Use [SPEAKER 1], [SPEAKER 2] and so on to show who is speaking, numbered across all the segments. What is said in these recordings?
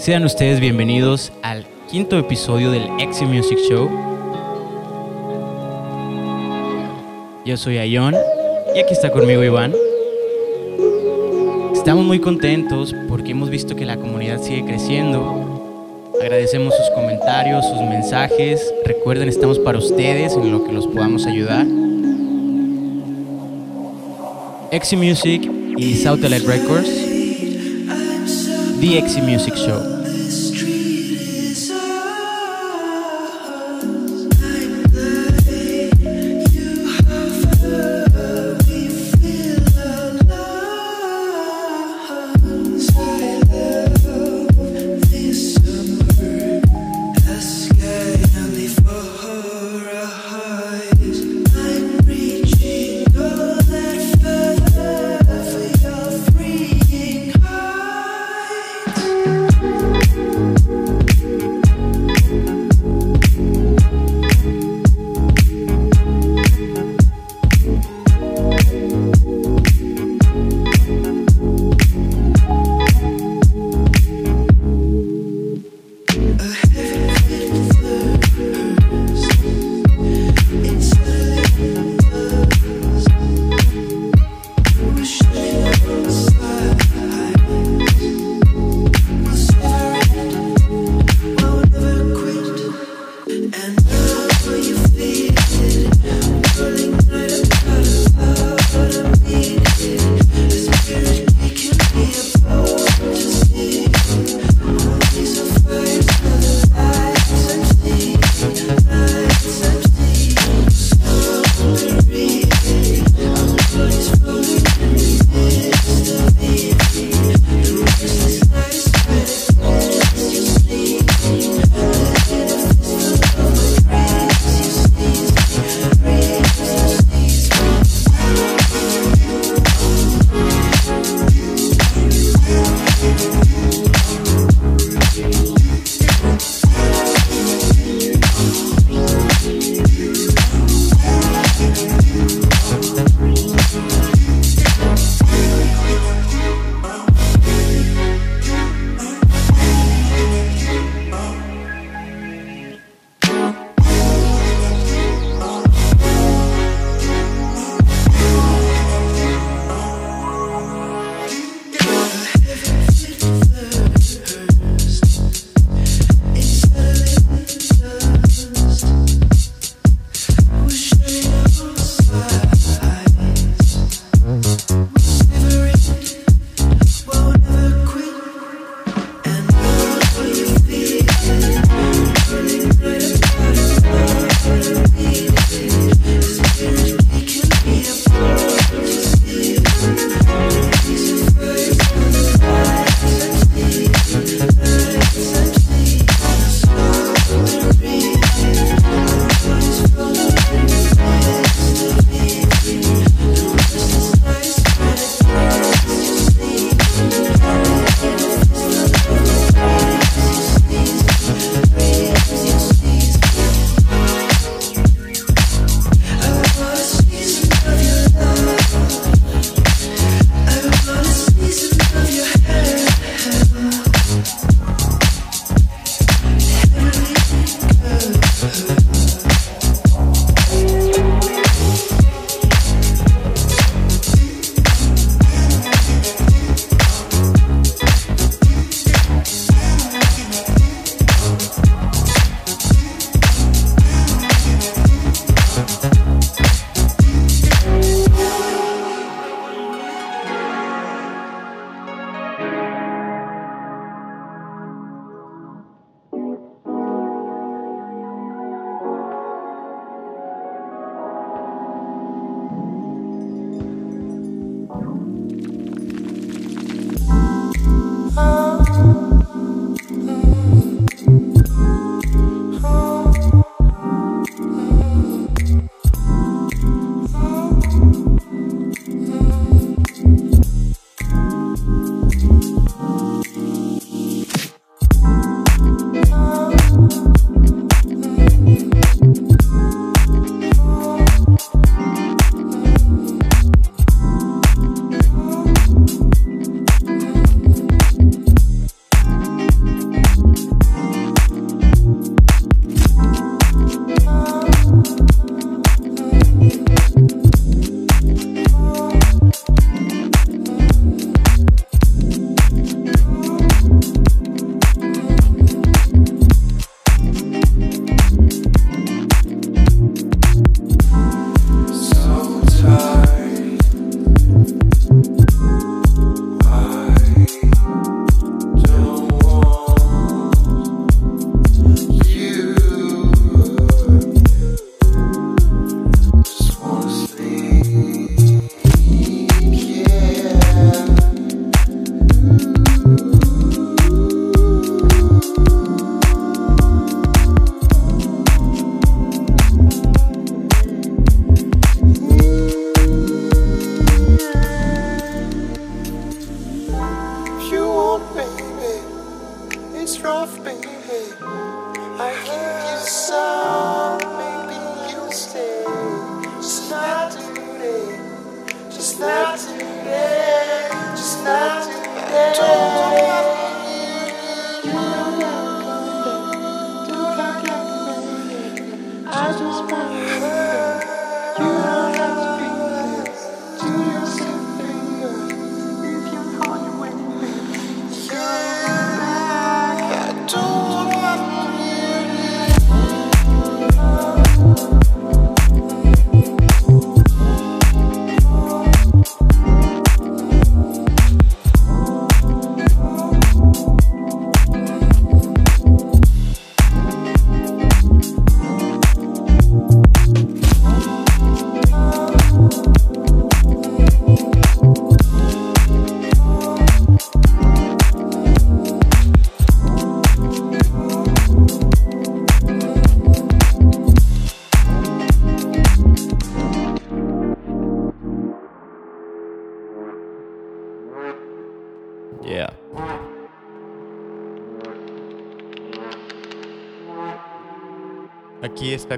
[SPEAKER 1] Sean ustedes bienvenidos al quinto episodio del Exi Music Show. Yo soy Ayon y aquí está conmigo Iván. Estamos muy contentos porque hemos visto que la comunidad sigue creciendo. Agradecemos sus comentarios, sus mensajes. Recuerden, estamos para ustedes en lo que los podamos ayudar. Exi Music y Satellite Records. The Exi Music Show.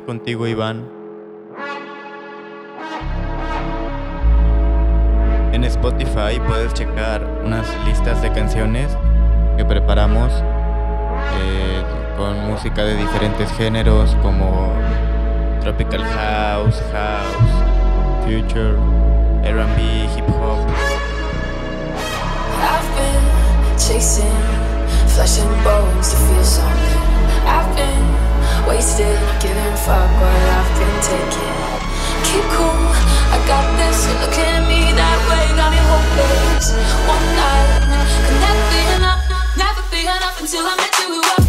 [SPEAKER 2] Contigo Iván. En Spotify puedes checar unas listas de canciones que preparamos eh, con música de diferentes géneros como tropical house, house, future, R&B, hip hop.
[SPEAKER 3] Wasted, giving fuck what I've been taking. Keep cool, I got this. You're looking at me that way, got me hopeless. One night could never be enough, never be enough until I met you. Up.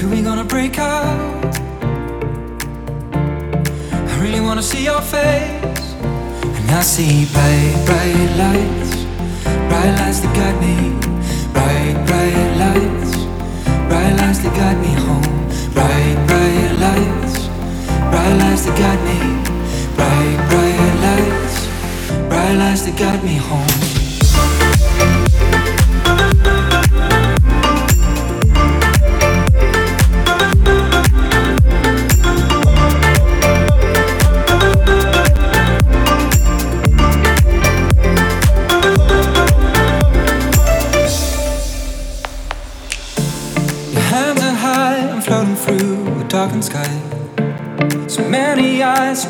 [SPEAKER 3] if we
[SPEAKER 4] gonna break out. I really wanna see your face. And I see bright, bright lights, bright lights that guide me. Bright, bright lights, bright lights that guide me home. Bright, bright lights, bright lights that guide me. Bright, bright lights, bright lights that guide me home.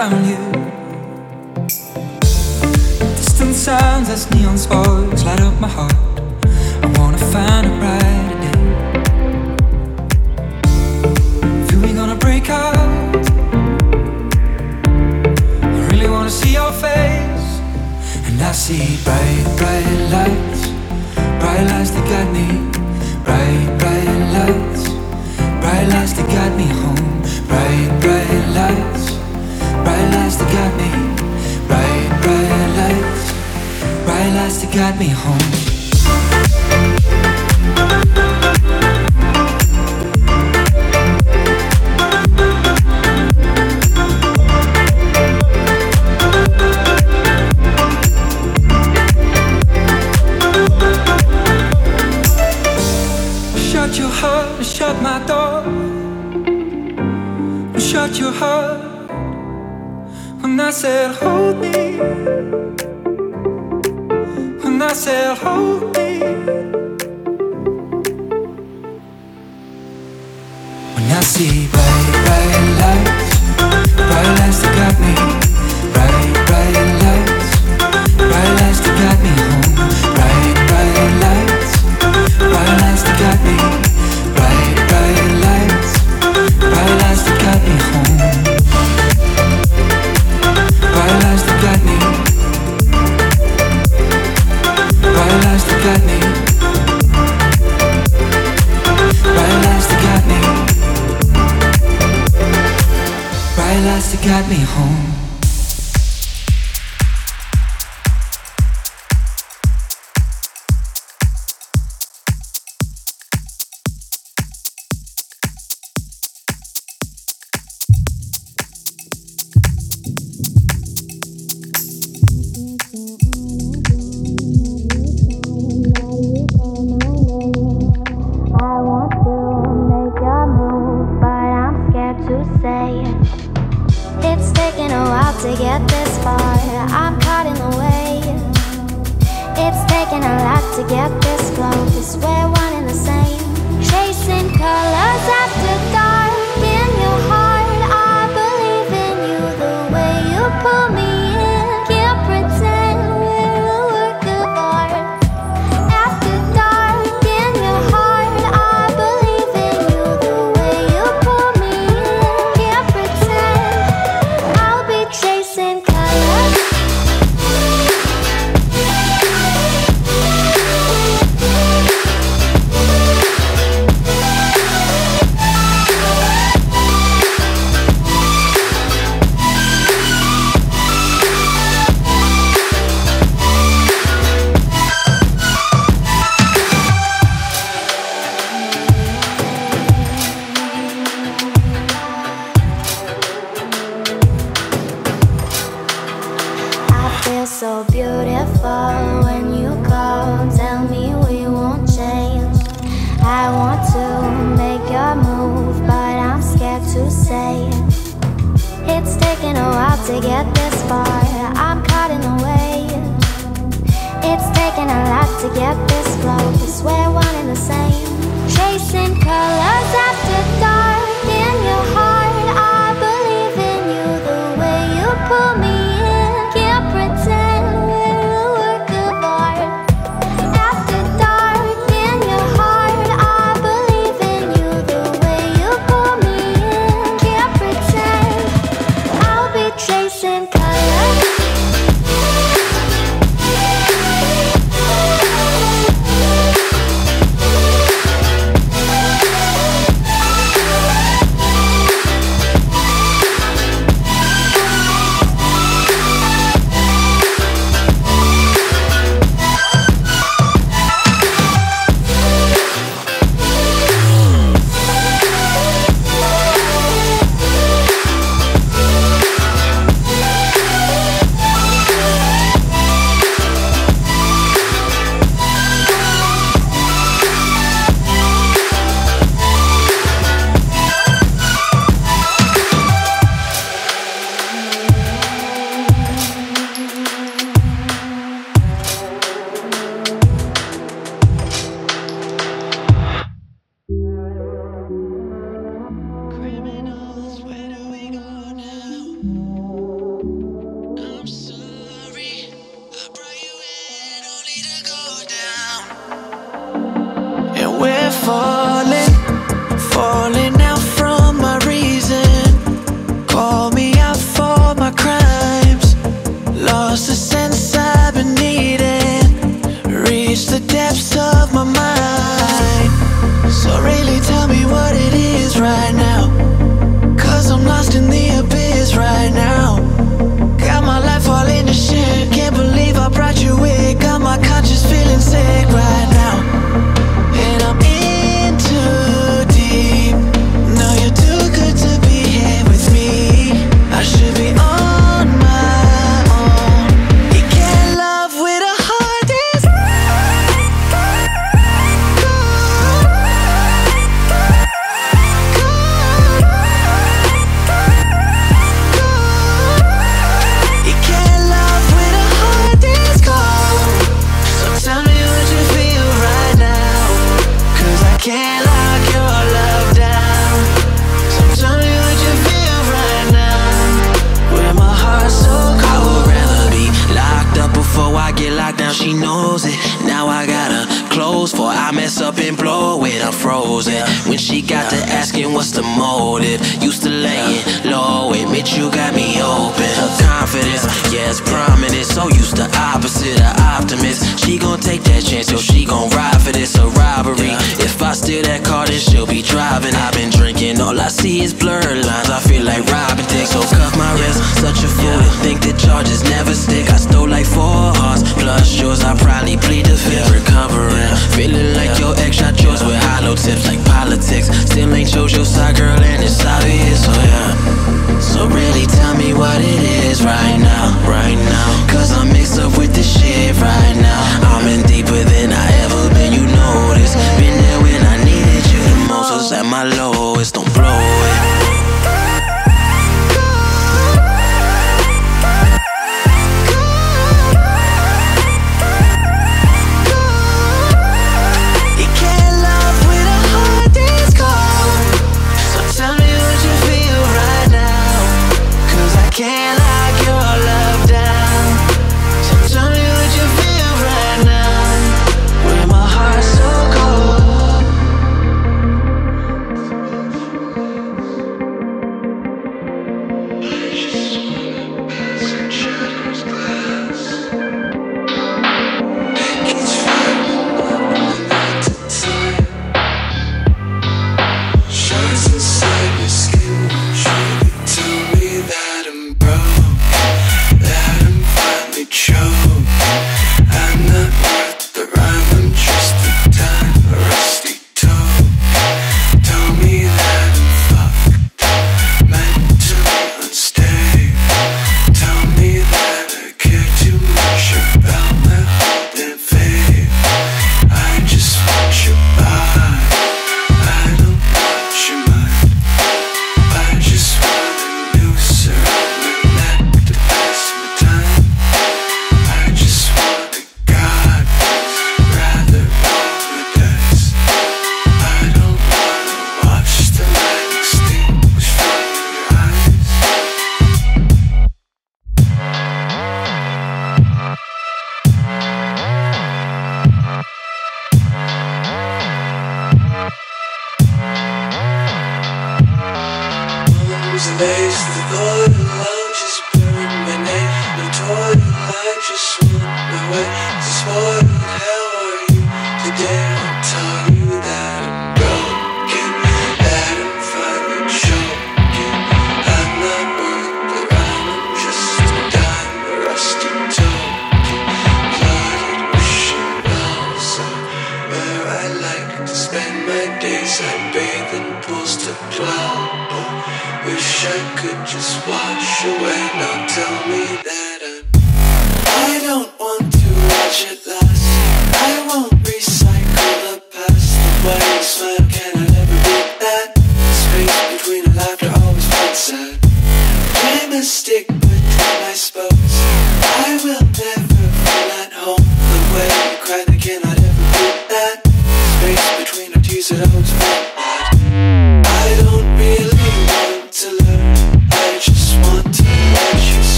[SPEAKER 4] around you. Distant sounds as neon sparks. Your heart. when I said, Hold me. When I said, Hold me. When I see bright, bright lights, bright lights that got me.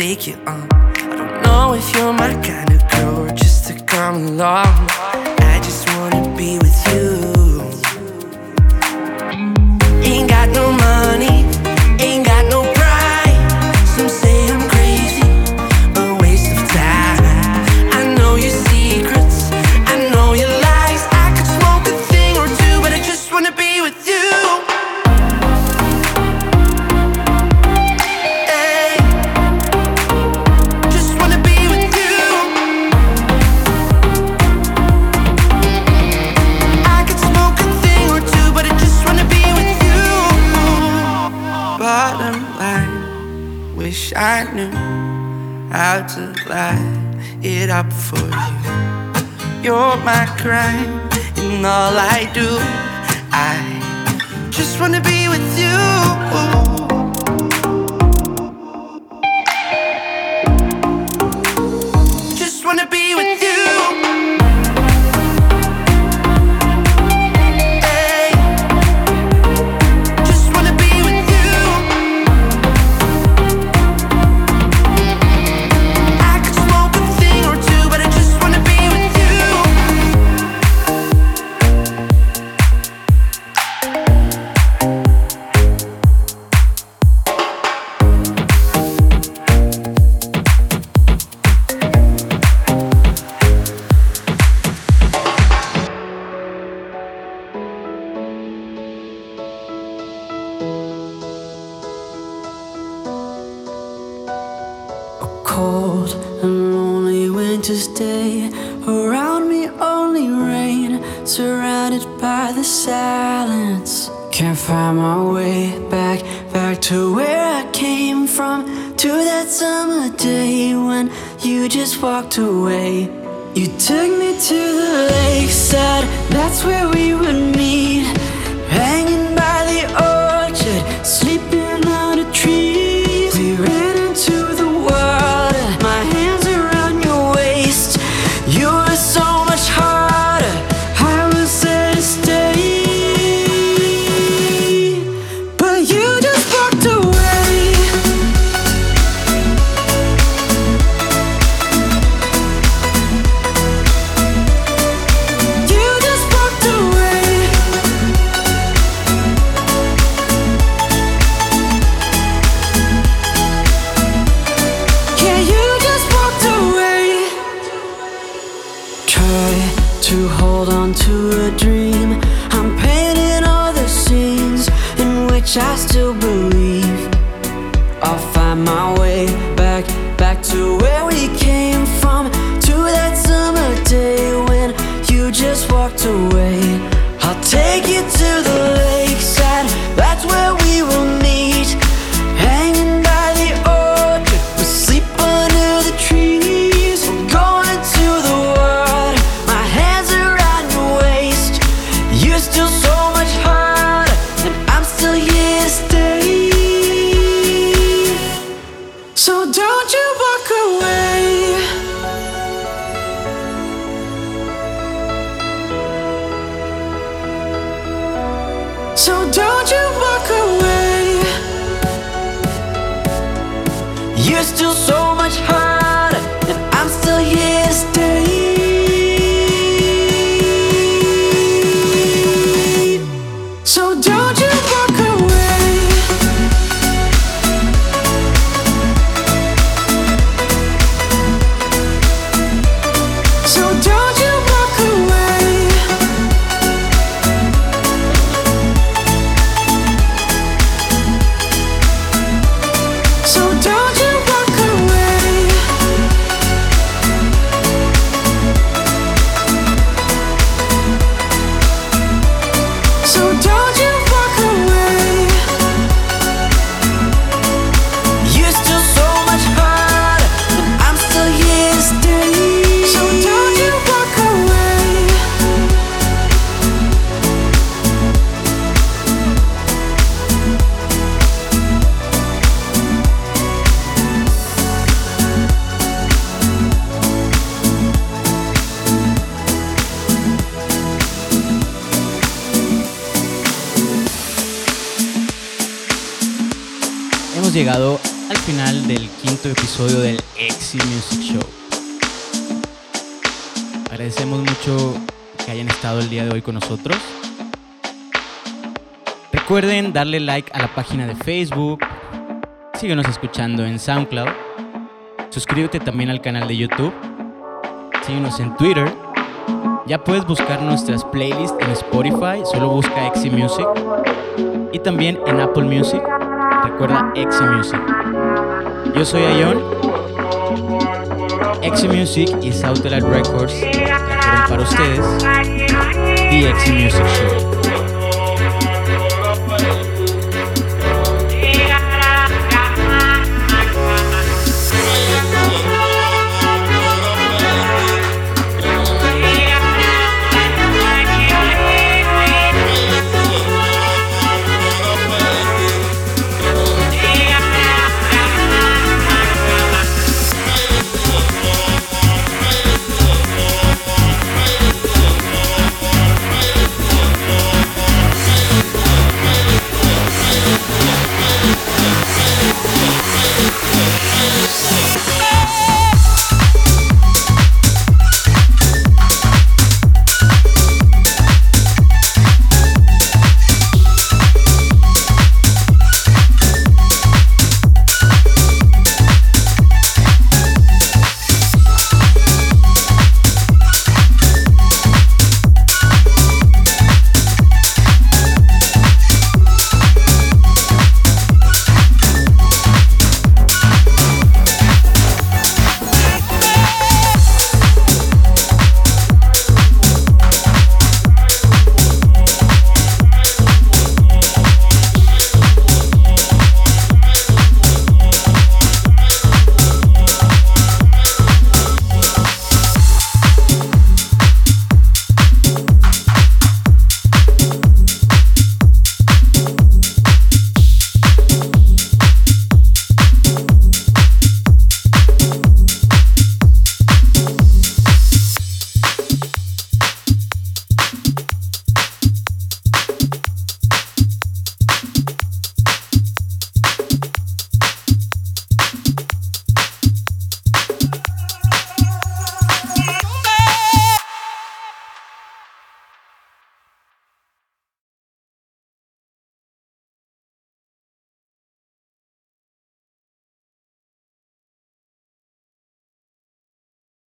[SPEAKER 5] take
[SPEAKER 6] you on. I don't know if you're my kind of girl, just to come along.
[SPEAKER 1] Crime, hold on to a dream. I'm painting all the scenes in which I still believe. I'll find my way back, back to where we came from. To that summer day when you just walked away. I'll take you to the
[SPEAKER 7] llegado al final del quinto episodio del Exi Music Show. Agradecemos mucho que hayan estado el día de hoy con nosotros. Recuerden darle like a la página de Facebook. Síguenos escuchando en SoundCloud. Suscríbete también al canal de YouTube. Síguenos en Twitter. Ya puedes buscar nuestras playlists en Spotify. Solo busca Exi Music. Y también en Apple Music. Recuerda Exi Music. Yo soy Ayon. Exi Music y Satellite Records para ustedes The Exi Music Show.